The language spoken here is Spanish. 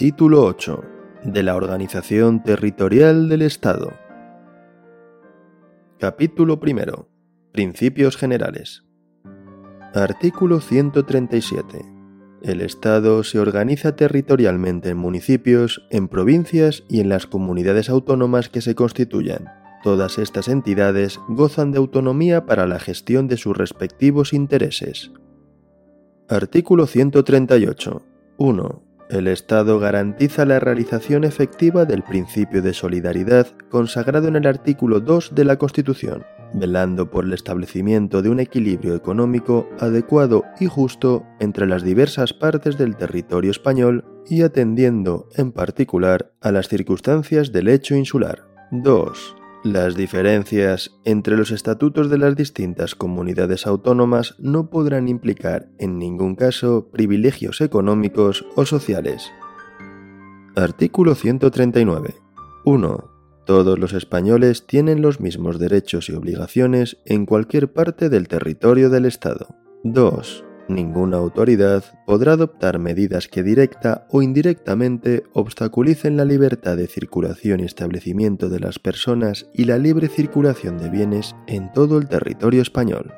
Título 8. De la Organización Territorial del Estado. Capítulo 1. Principios Generales. Artículo 137. El Estado se organiza territorialmente en municipios, en provincias y en las comunidades autónomas que se constituyan. Todas estas entidades gozan de autonomía para la gestión de sus respectivos intereses. Artículo 138. 1. El Estado garantiza la realización efectiva del principio de solidaridad consagrado en el artículo 2 de la Constitución, velando por el establecimiento de un equilibrio económico adecuado y justo entre las diversas partes del territorio español y atendiendo en particular a las circunstancias del hecho insular. 2. Las diferencias entre los estatutos de las distintas comunidades autónomas no podrán implicar en ningún caso privilegios económicos o sociales. Artículo 139. 1. Todos los españoles tienen los mismos derechos y obligaciones en cualquier parte del territorio del Estado. 2. Ninguna autoridad podrá adoptar medidas que directa o indirectamente obstaculicen la libertad de circulación y establecimiento de las personas y la libre circulación de bienes en todo el territorio español.